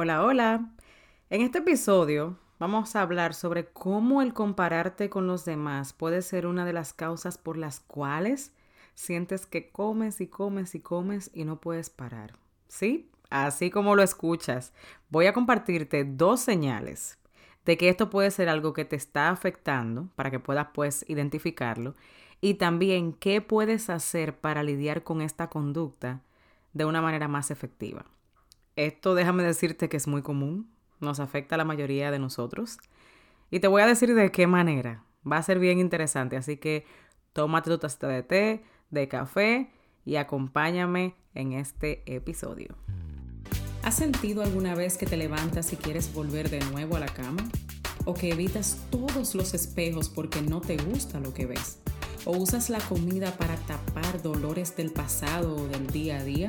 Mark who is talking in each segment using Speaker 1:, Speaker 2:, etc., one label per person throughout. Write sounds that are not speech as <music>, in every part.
Speaker 1: Hola, hola. En este episodio vamos a hablar sobre cómo el compararte con los demás puede ser una de las causas por las cuales sientes que comes y comes y comes y no puedes parar. ¿Sí? Así como lo escuchas, voy a compartirte dos señales de que esto puede ser algo que te está afectando para que puedas pues identificarlo y también qué puedes hacer para lidiar con esta conducta de una manera más efectiva. Esto déjame decirte que es muy común, nos afecta a la mayoría de nosotros. Y te voy a decir de qué manera. Va a ser bien interesante, así que tómate tu taza de té, de café y acompáñame en este episodio. ¿Has sentido alguna vez que te levantas y quieres volver de nuevo a la cama? ¿O que evitas todos los espejos porque no te gusta lo que ves? ¿O usas la comida para tapar dolores del pasado o del día a día?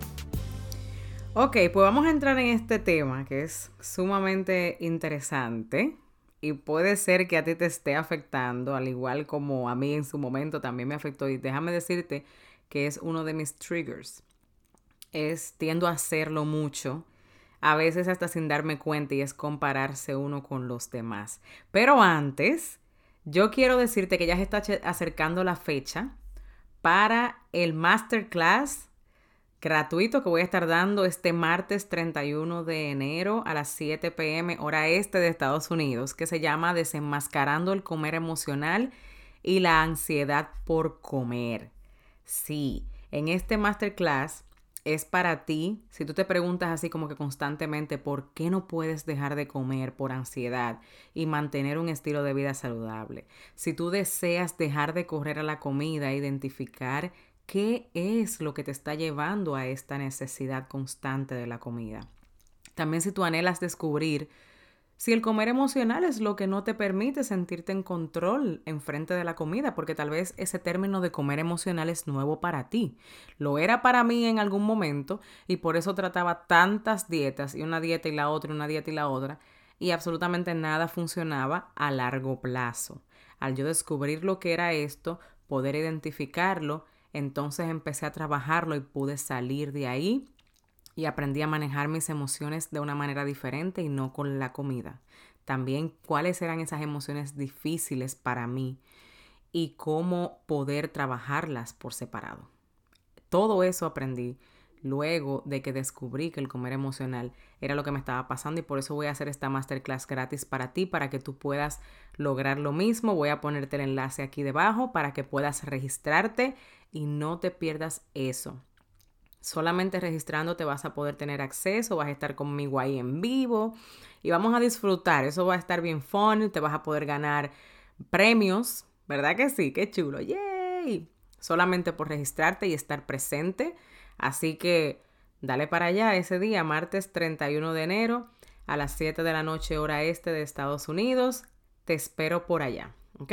Speaker 1: Ok, pues vamos a entrar en este tema que es sumamente interesante y puede ser que a ti te esté afectando, al igual como a mí en su momento también me afectó. Y déjame decirte que es uno de mis triggers. Es tiendo a hacerlo mucho, a veces hasta sin darme cuenta, y es compararse uno con los demás. Pero antes, yo quiero decirte que ya se está acercando la fecha para el masterclass gratuito que voy a estar dando este martes 31 de enero a las 7 pm hora este de Estados Unidos, que se llama Desenmascarando el comer emocional y la ansiedad por comer. Sí, en este masterclass es para ti, si tú te preguntas así como que constantemente por qué no puedes dejar de comer por ansiedad y mantener un estilo de vida saludable, si tú deseas dejar de correr a la comida, identificar ¿Qué es lo que te está llevando a esta necesidad constante de la comida? También si tú anhelas descubrir si el comer emocional es lo que no te permite sentirte en control en frente de la comida, porque tal vez ese término de comer emocional es nuevo para ti. Lo era para mí en algún momento y por eso trataba tantas dietas y una dieta y la otra y una dieta y la otra y absolutamente nada funcionaba a largo plazo. Al yo descubrir lo que era esto, poder identificarlo entonces empecé a trabajarlo y pude salir de ahí y aprendí a manejar mis emociones de una manera diferente y no con la comida. También cuáles eran esas emociones difíciles para mí y cómo poder trabajarlas por separado. Todo eso aprendí luego de que descubrí que el comer emocional era lo que me estaba pasando y por eso voy a hacer esta masterclass gratis para ti, para que tú puedas lograr lo mismo. Voy a ponerte el enlace aquí debajo para que puedas registrarte y no te pierdas eso. Solamente registrándote vas a poder tener acceso, vas a estar conmigo ahí en vivo y vamos a disfrutar. Eso va a estar bien fun, te vas a poder ganar premios, ¿verdad que sí? Qué chulo, ¡yay! Solamente por registrarte y estar presente. Así que dale para allá ese día, martes 31 de enero a las 7 de la noche hora este de Estados Unidos. Te espero por allá, ¿ok?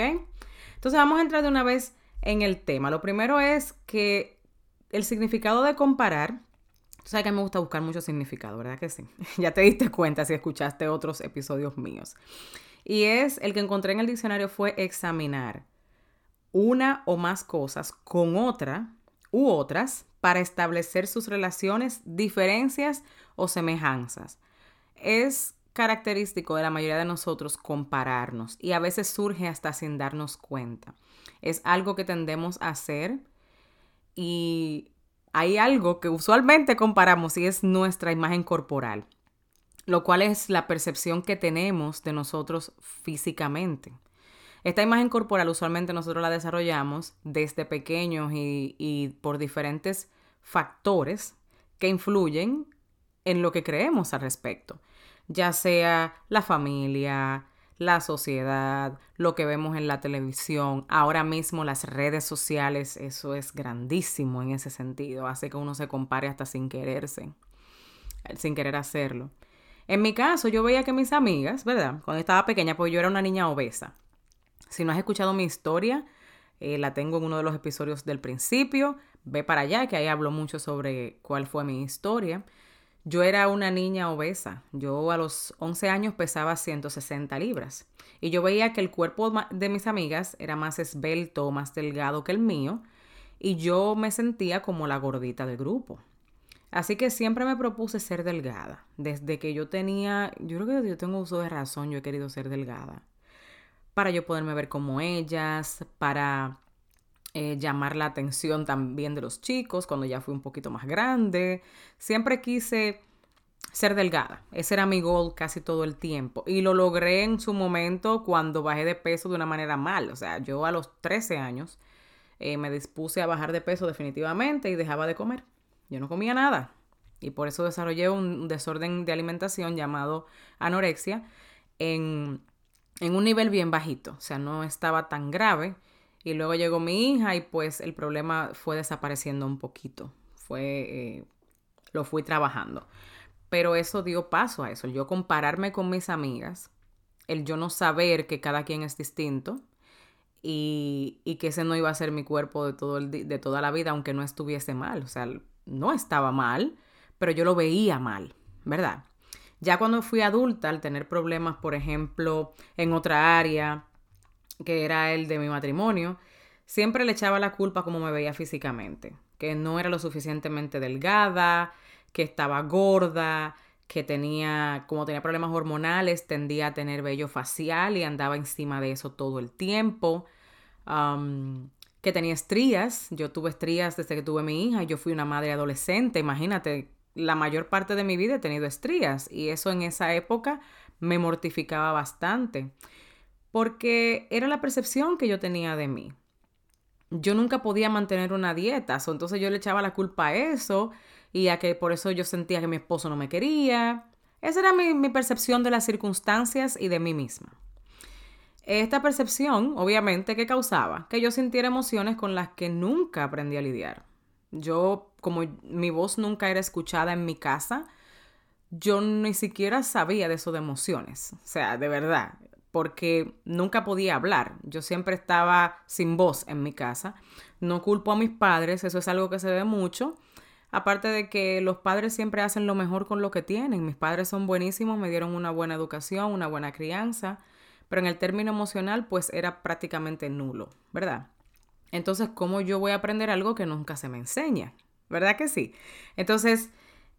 Speaker 1: Entonces vamos a entrar de una vez en el tema. Lo primero es que el significado de comparar, tú sabes que me gusta buscar mucho significado, ¿verdad que sí? <laughs> ya te diste cuenta si escuchaste otros episodios míos. Y es el que encontré en el diccionario fue examinar una o más cosas con otra u otras para establecer sus relaciones, diferencias o semejanzas. Es característico de la mayoría de nosotros compararnos y a veces surge hasta sin darnos cuenta. Es algo que tendemos a hacer y hay algo que usualmente comparamos y es nuestra imagen corporal, lo cual es la percepción que tenemos de nosotros físicamente. Esta imagen corporal usualmente nosotros la desarrollamos desde pequeños y, y por diferentes factores que influyen en lo que creemos al respecto ya sea la familia, la sociedad, lo que vemos en la televisión, ahora mismo las redes sociales, eso es grandísimo en ese sentido, hace que uno se compare hasta sin quererse, sin querer hacerlo. En mi caso, yo veía que mis amigas, ¿verdad? Cuando estaba pequeña, pues yo era una niña obesa. Si no has escuchado mi historia, eh, la tengo en uno de los episodios del principio. Ve para allá, que ahí hablo mucho sobre cuál fue mi historia. Yo era una niña obesa. Yo a los 11 años pesaba 160 libras. Y yo veía que el cuerpo de mis amigas era más esbelto, más delgado que el mío. Y yo me sentía como la gordita del grupo. Así que siempre me propuse ser delgada. Desde que yo tenía, yo creo que yo tengo uso de razón, yo he querido ser delgada. Para yo poderme ver como ellas, para eh, llamar la atención también de los chicos cuando ya fui un poquito más grande. Siempre quise ser delgada. Ese era mi goal casi todo el tiempo. Y lo logré en su momento cuando bajé de peso de una manera mal. O sea, yo a los 13 años eh, me dispuse a bajar de peso definitivamente y dejaba de comer. Yo no comía nada. Y por eso desarrollé un desorden de alimentación llamado anorexia en, en un nivel bien bajito. O sea, no estaba tan grave. Y luego llegó mi hija y pues el problema fue desapareciendo un poquito. Fue, eh, lo fui trabajando. Pero eso dio paso a eso, el yo compararme con mis amigas, el yo no saber que cada quien es distinto y, y que ese no iba a ser mi cuerpo de, todo el, de toda la vida, aunque no estuviese mal. O sea, no estaba mal, pero yo lo veía mal, ¿verdad? Ya cuando fui adulta, al tener problemas, por ejemplo, en otra área, que era el de mi matrimonio, siempre le echaba la culpa como me veía físicamente, que no era lo suficientemente delgada, que estaba gorda, que tenía, como tenía problemas hormonales, tendía a tener vello facial y andaba encima de eso todo el tiempo. que tenía estrías, yo tuve estrías desde que tuve mi hija, yo fui una madre adolescente, imagínate, la mayor parte de mi vida he tenido estrías y eso en esa época me mortificaba bastante porque era la percepción que yo tenía de mí. Yo nunca podía mantener una dieta, entonces yo le echaba la culpa a eso y a que por eso yo sentía que mi esposo no me quería. Esa era mi, percepción de las circunstancias y de mí misma. Esta percepción, obviamente, que causaba que yo sintiera emociones con las que nunca aprendí a lidiar. Yo, como mi voz nunca era escuchada en mi casa, yo ni siquiera sabía de eso de emociones. O sea, de verdad, porque nunca podía hablar. Yo siempre estaba sin voz en mi casa. No culpo a mis padres, eso es algo que se ve mucho. Aparte de que los padres siempre hacen lo mejor con lo que tienen. Mis padres son buenísimos, me dieron una buena educación, una buena crianza, pero en el término emocional pues era prácticamente nulo, ¿verdad? Entonces, ¿cómo yo voy a aprender algo que nunca se me enseña? ¿Verdad que sí? Entonces,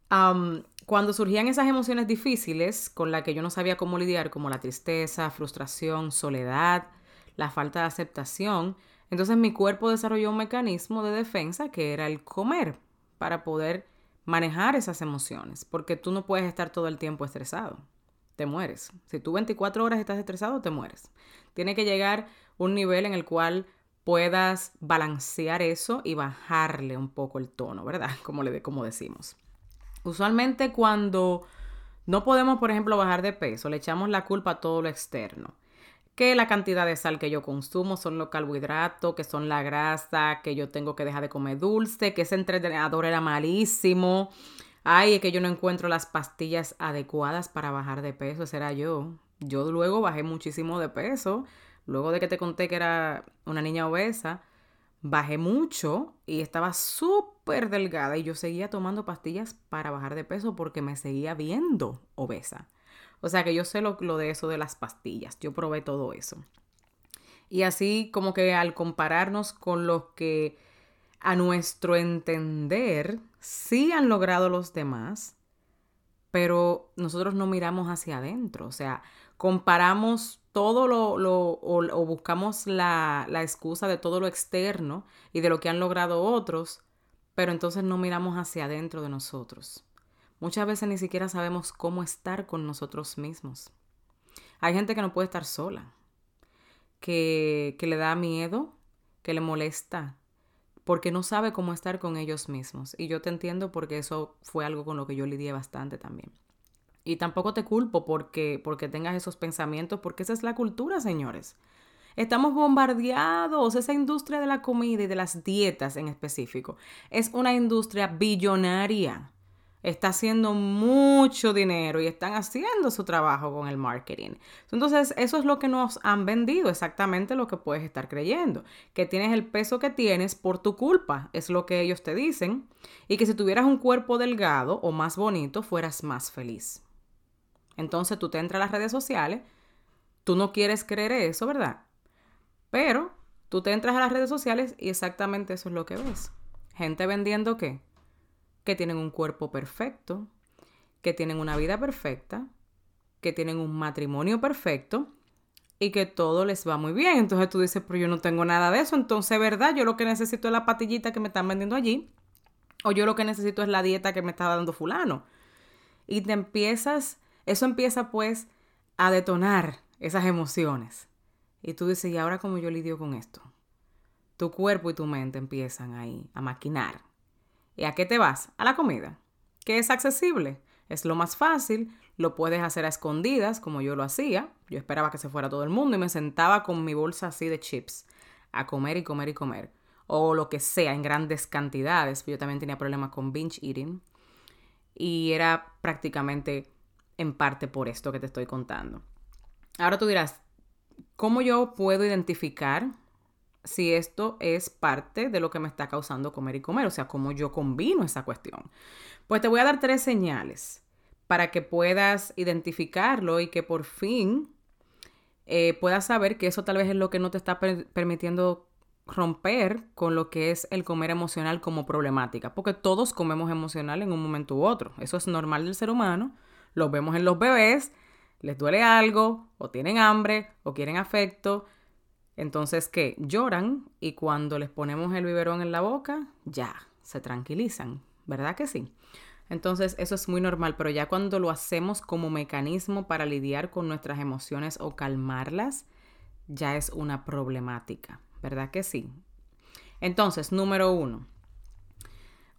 Speaker 1: cuando surgían esas emociones difíciles con las que yo no sabía cómo lidiar, como la tristeza, frustración, soledad, la falta de aceptación, entonces mi cuerpo desarrolló un mecanismo de defensa que era el comer para poder manejar esas emociones, porque tú no puedes estar todo el tiempo estresado, te mueres. Si tú 24 horas estás estresado, te mueres. Tiene que llegar un nivel en el cual puedas balancear eso y bajarle un poco el tono, ¿verdad? <laughs> Como, le, como decimos. Usualmente cuando no podemos, por ejemplo, bajar de peso, le echamos la culpa a todo lo externo que la cantidad de sal que yo consumo son los carbohidratos, que son la grasa, que yo tengo que dejar de comer dulce, que ese entrenador era malísimo. Ay, es que yo no encuentro las pastillas adecuadas para bajar de peso, ese era yo. Yo luego bajé muchísimo de peso. Luego de que te conté que era una niña obesa, bajé mucho y estaba súper delgada y yo seguía tomando pastillas para bajar de peso porque me seguía viendo obesa. O sea que yo sé lo, de eso de las pastillas, yo probé todo eso. Y así como que al compararnos con los que a nuestro entender sí han logrado los demás, pero nosotros no miramos hacia adentro. O sea, comparamos todo lo, lo o, buscamos la, la excusa de todo lo externo y de lo que han logrado otros, pero entonces no miramos hacia adentro de nosotros. Muchas veces ni siquiera sabemos cómo estar con nosotros mismos. Hay gente que no puede estar sola, que, que le da miedo, que le molesta, porque no sabe cómo estar con ellos mismos. Y yo te entiendo porque eso fue algo con lo que yo lidié bastante también. Y tampoco te culpo porque, porque tengas esos pensamientos, porque esa es la cultura, señores. Estamos bombardeados. Esa industria de la comida y de las dietas en específico es una industria billonaria está haciendo mucho dinero y están haciendo su trabajo con el marketing. Entonces, eso es lo que nos han vendido, exactamente lo que puedes estar creyendo, que tienes el peso que tienes por tu culpa, es lo que ellos te dicen, y que si tuvieras un cuerpo delgado o más bonito, fueras más feliz. Entonces, tú te entras a las redes sociales, tú no quieres creer eso, ¿verdad? Pero tú te entras a las redes sociales y exactamente eso es lo que ves. Gente vendiendo qué? que tienen un cuerpo perfecto, que tienen una vida perfecta, que tienen un matrimonio perfecto y que todo les va muy bien. Entonces tú dices, pero yo no tengo nada de eso. Entonces, ¿verdad? Yo lo que necesito es la patillita que me están vendiendo allí. O yo lo que necesito es la dieta que me está dando fulano. Y te empiezas, eso empieza pues a detonar esas emociones. Y tú dices, ¿y ahora cómo yo lidio con esto? Tu cuerpo y tu mente empiezan ahí a maquinar ¿Y a qué te vas? A la comida, que es accesible, es lo más fácil, lo puedes hacer a escondidas, como yo lo hacía. Yo esperaba que se fuera todo el mundo y me sentaba con mi bolsa así de chips a comer y comer y comer. O lo que sea, en grandes cantidades. Yo también tenía problemas con binge eating. Y era prácticamente en parte por esto que te estoy contando. Ahora tú dirás, ¿cómo yo puedo identificar si esto es parte de lo que me está causando comer y comer, o sea, cómo yo combino esa cuestión. Pues te voy a dar tres señales para que puedas identificarlo y que por fin eh, puedas saber que eso tal vez es lo que no te está permitiendo romper con lo que es el comer emocional como problemática, porque todos comemos emocional en un momento u otro. Eso es normal del ser humano, lo vemos en los bebés, les duele algo, o tienen hambre, o quieren afecto, entonces, ¿qué? Lloran y cuando les ponemos el biberón en la boca, ya, se tranquilizan, ¿verdad que sí? Entonces, eso es muy normal, pero ya cuando lo hacemos como mecanismo para lidiar con nuestras emociones o calmarlas, ya es una problemática, ¿verdad que sí? Entonces, número uno,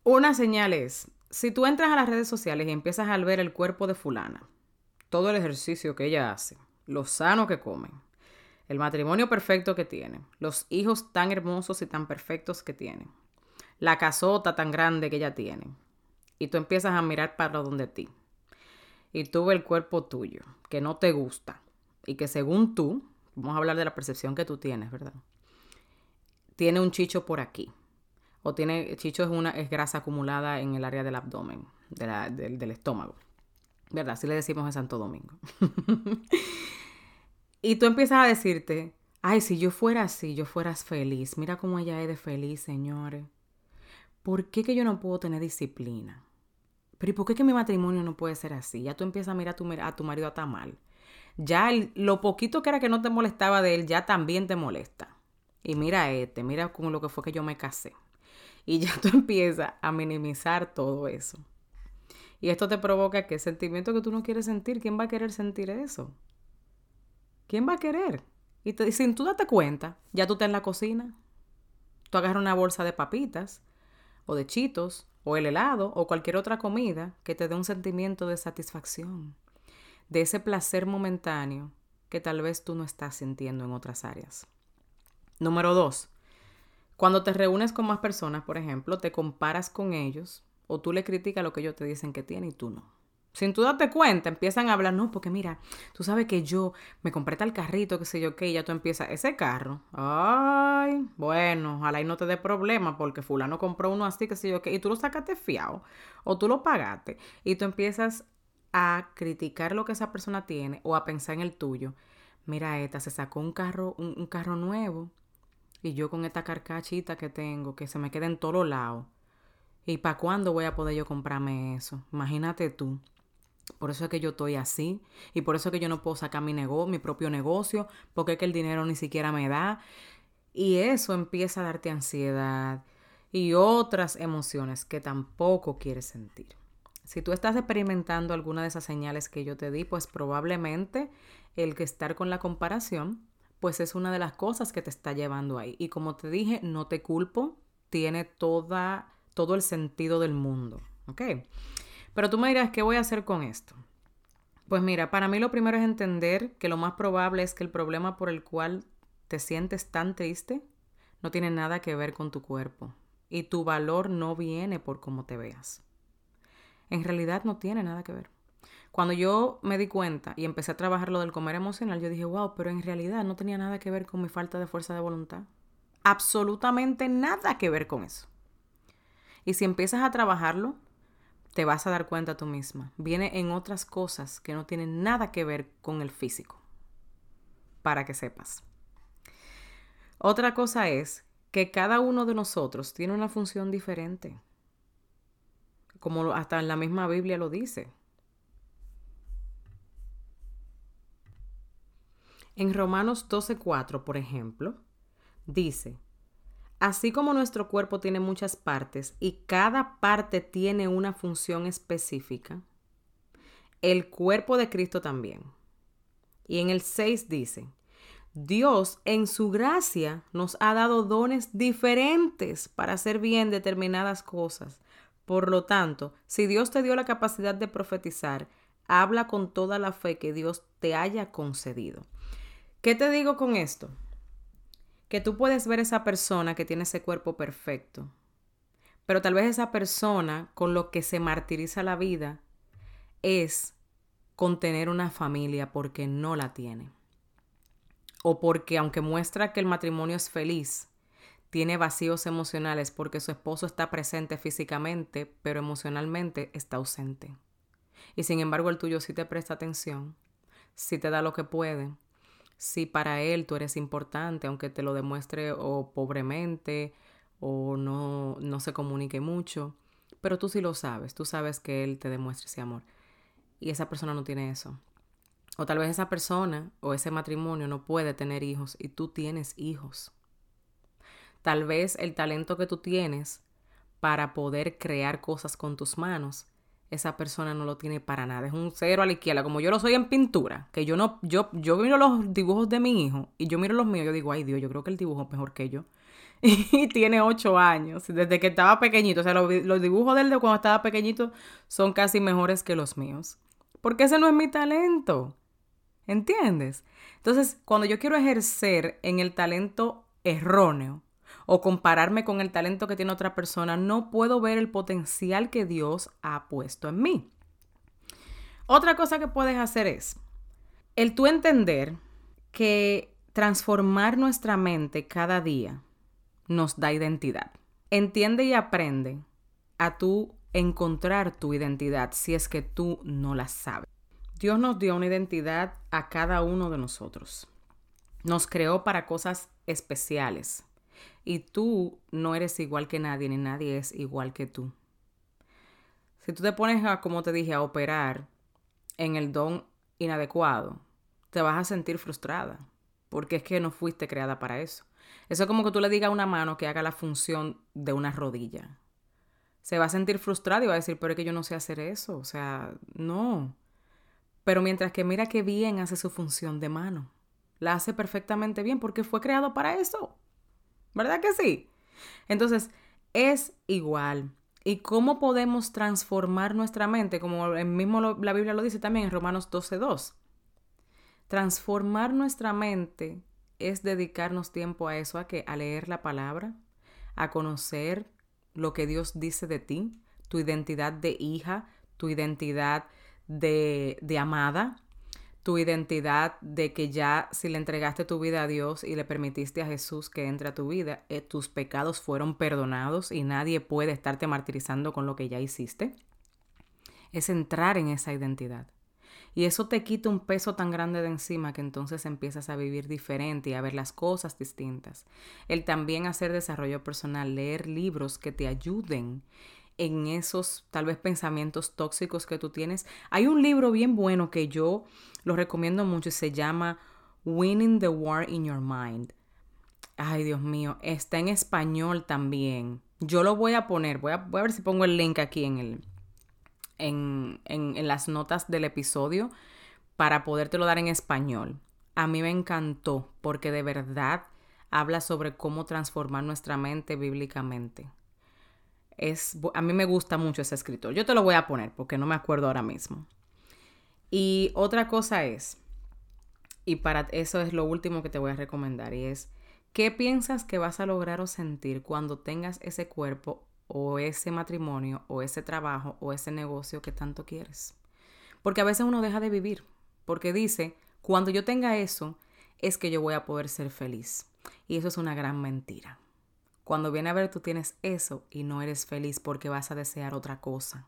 Speaker 1: una señal es, si tú entras a las redes sociales y empiezas a ver el cuerpo de fulana, todo el ejercicio que ella hace, lo sano que come, el matrimonio perfecto que tiene, los hijos tan hermosos y tan perfectos que tiene, la casota tan grande que ella tiene, y tú empiezas a mirar para donde ti, y tú ves el cuerpo tuyo, que no te gusta, y que según tú, vamos a hablar de la percepción que tú tienes, ¿verdad? Tiene un chicho por aquí, o tiene, chicho es, una, es grasa acumulada en el área del abdomen, del, del estómago, ¿verdad? Así le decimos en Santo Domingo. <laughs> Y tú empiezas a decirte, ay, si yo fuera así, yo fueras feliz. Mira cómo ella es de feliz, señores. ¿Por qué que yo no puedo tener disciplina? Pero ¿y por qué que mi matrimonio no puede ser así? Ya tú empiezas a mirar a tu, marido a mal. Ya lo poquito que era que no te molestaba de él, ya también te molesta. Y mira este, mira como lo que fue que yo me casé. Y ya tú <laughs> empiezas a minimizar todo eso. Y esto te provoca que sentimiento que tú no quieres sentir, ¿quién va a querer sentir eso? ¿Quién va a querer? Y, sin tú date cuenta, ya tú estás en la cocina. Tú agarras una bolsa de papitas o de chitos o el helado o cualquier otra comida que te dé un sentimiento de satisfacción, de ese placer momentáneo que tal vez tú no estás sintiendo en otras áreas. Número dos, cuando te reúnes con más personas, por ejemplo, te comparas con ellos o tú le criticas lo que ellos te dicen que tienen y tú no. Sin tú darte cuenta, empiezan a hablar, no, porque mira, tú sabes que yo me compré tal carrito, qué sé yo, que ya tú empiezas, ese carro, ay, bueno, ojalá y no te dé problema, porque fulano compró uno así, qué sé yo, qué, y tú lo sacaste fiado, o tú lo pagaste, y tú empiezas a criticar lo que esa persona tiene, o a pensar en el tuyo. Mira, esta se sacó un carro, un, carro nuevo, y yo con esta carcachita que tengo, que se me queda en todos lados. ¿Y para cuándo voy a poder yo comprarme eso? Imagínate tú. Por eso es que yo estoy así y por eso es que yo no puedo sacar mi, mi propio negocio, porque es que el dinero ni siquiera me da. Y eso empieza a darte ansiedad y otras emociones que tampoco quieres sentir. Si tú estás experimentando alguna de esas señales que yo te di, pues probablemente el que estar con la comparación, pues es una de las cosas que te está llevando ahí. Y como te dije, no te culpo, tiene toda, todo el sentido del mundo. ¿Ok? Pero tú me dirás, ¿qué voy a hacer con esto? Pues mira, para mí lo primero es entender que lo más probable es que el problema por el cual te sientes tan triste no tiene nada que ver con tu cuerpo y tu valor no viene por cómo te veas. en realidad no tiene nada que ver. Cuando yo me di cuenta y empecé a trabajar lo del comer emocional, yo dije, wow, pero en realidad no tenía nada que ver con mi falta de fuerza de voluntad. Absolutamente nada que ver con eso. Y si empiezas a trabajarlo, te vas a dar cuenta tú misma. Viene en otras cosas que no tienen nada que ver con el físico. Para que sepas. Otra cosa es que cada uno de nosotros tiene una función diferente. Como hasta en la misma Biblia lo dice. En Romanos 12:4, por ejemplo, dice, así como nuestro cuerpo tiene muchas partes y cada parte tiene una función específica, el cuerpo de Cristo también. Y en el 6 dice, Dios en su gracia nos ha dado dones diferentes para hacer bien determinadas cosas. Por lo tanto, si Dios te dio la capacidad de profetizar, habla con toda la fe que Dios te haya concedido. ¿Qué te digo con esto? Que tú puedes ver esa persona que tiene ese cuerpo perfecto, pero tal vez esa persona con lo que se martiriza la vida es con tener una familia porque no la tiene. O porque aunque muestra que el matrimonio es feliz, tiene vacíos emocionales porque su esposo está presente físicamente, pero emocionalmente está ausente. Y sin embargo el tuyo sí te presta atención, sí te da lo que puede, si para él tú eres importante, aunque te lo demuestre o pobremente o no, no se comunique mucho, pero tú sí lo sabes, tú sabes que él te demuestra ese amor. Y esa persona no tiene eso. O tal vez esa persona o ese matrimonio no puede tener hijos y tú tienes hijos. Tal vez el talento que tú tienes para poder crear cosas con tus manos esa persona no lo tiene para nada. Es un cero a la izquierda. Como yo lo soy en pintura, que yo no, yo, yo miro los dibujos de mi hijo y yo miro los míos, yo digo, ay Dios, yo creo que el dibujo es mejor que yo. <laughs> Y tiene ocho años, desde que estaba pequeñito. O sea, los, los dibujos de él de cuando estaba pequeñito son casi mejores que los míos. Porque ese no es mi talento. ¿Entiendes? Entonces, cuando yo quiero ejercer en el talento erróneo, o compararme con el talento que tiene otra persona, no puedo ver el potencial que Dios ha puesto en mí. Otra cosa que puedes hacer es el tú entender que transformar nuestra mente cada día nos da identidad. Entiende y aprende a tú encontrar tu identidad si es que tú no la sabes. Dios nos dio una identidad a cada uno de nosotros. Nos creó para cosas especiales. Y tú no eres igual que nadie, ni nadie es igual que tú. Si tú te pones a, como te dije, a operar en el don inadecuado, te vas a sentir frustrada, porque es que no fuiste creada para eso. Eso es como que tú le digas a una mano que haga la función de una rodilla. Se va a sentir frustrada y va a decir, pero es que yo no sé hacer eso. O sea, no. Pero mientras que mira qué bien hace su función de mano. La hace perfectamente bien porque fue creado para eso. ¿Verdad que sí? Entonces, es igual. ¿Y cómo podemos transformar nuestra mente? Como el mismo la Biblia lo dice también en Romanos 12.2. Transformar nuestra mente es dedicarnos tiempo a eso, a que a leer la palabra, a conocer lo que Dios dice de ti, tu identidad de hija, tu identidad de, de amada, tu identidad de que ya si le entregaste tu vida a Dios y le permitiste a Jesús que entre a tu vida, eh, tus pecados fueron perdonados y nadie puede estarte martirizando con lo que ya hiciste. Es entrar en esa identidad. Y eso te quita un peso tan grande de encima que entonces empiezas a vivir diferente y a ver las cosas distintas. El también hacer desarrollo personal, leer libros que te ayuden en esos tal vez pensamientos tóxicos que tú tienes. Hay un libro bien bueno que yo lo recomiendo mucho y se llama Winning the War in Your Mind. Ay, Dios mío, está en español también. Yo lo voy a poner, voy a, ver si pongo el link aquí en, el, en, en las notas del episodio para podértelo dar en español. A mí me encantó porque de verdad habla sobre cómo transformar nuestra mente bíblicamente. Es, a mí me gusta mucho ese escritor. Yo te lo voy a poner porque no me acuerdo ahora mismo. Y otra cosa es, y para eso es lo último que te voy a recomendar, y es, ¿qué piensas que vas a lograr o sentir cuando tengas ese cuerpo o ese matrimonio o ese trabajo o ese negocio que tanto quieres. Porque a veces uno deja de vivir, porque dice, cuando yo tenga eso, es que yo voy a poder ser feliz. Y eso es una gran mentira. Cuando viene a ver tú tienes eso y no eres feliz porque vas a desear otra cosa.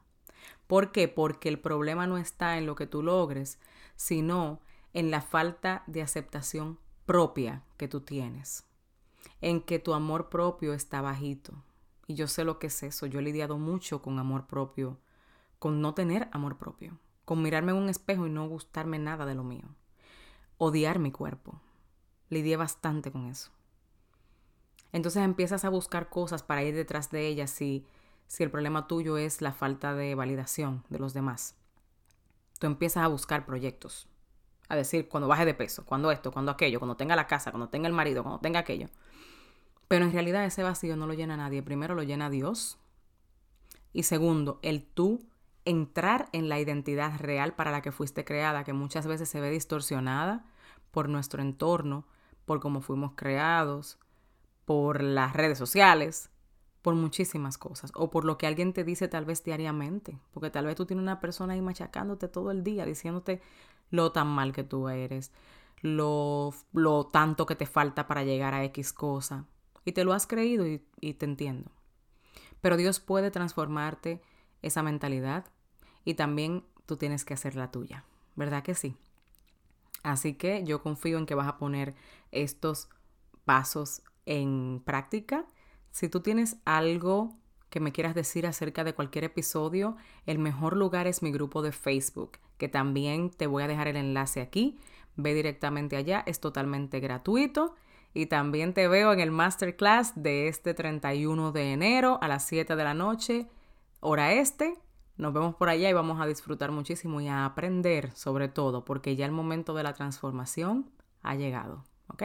Speaker 1: ¿Por qué? Porque el problema no está en lo que tú logres, sino en la falta de aceptación propia que tú tienes. En que tu amor propio está bajito. Y yo sé lo que es eso. Yo he lidiado mucho con amor propio, con no tener amor propio, con mirarme en un espejo y no gustarme nada de lo mío. Odiar mi cuerpo. Lidié bastante con eso. Entonces empiezas a buscar cosas para ir detrás de ellas si, si el problema tuyo es la falta de validación de los demás. Tú empiezas a buscar proyectos, a decir cuando baje de peso, cuando esto, cuando aquello, cuando tenga la casa, cuando tenga el marido, cuando tenga aquello. Pero en realidad ese vacío no lo llena nadie. Primero lo llena Dios. Y segundo, el tú entrar en la identidad real para la que fuiste creada, que muchas veces se ve distorsionada por nuestro entorno, por cómo fuimos creados, por las redes sociales, por muchísimas cosas, o por lo que alguien te dice tal vez diariamente, porque tal vez tú tienes una persona ahí machacándote todo el día, diciéndote lo tan mal que tú eres, lo, lo tanto que te falta para llegar a X cosa, y te lo has creído y, y te entiendo. Pero Dios puede transformarte esa mentalidad y también tú tienes que hacer la tuya, ¿verdad que sí? Así que yo confío en que vas a poner estos pasos en práctica. Si tú tienes algo que me quieras decir acerca de cualquier episodio, el mejor lugar es mi grupo de Facebook, que también te voy a dejar el enlace aquí. Ve directamente allá, es totalmente gratuito. Y también te veo en el masterclass de este 31 de enero a las 7 de la noche, hora este. Nos vemos por allá y vamos a disfrutar muchísimo y a aprender sobre todo, porque ya el momento de la transformación ha llegado. ¿Ok?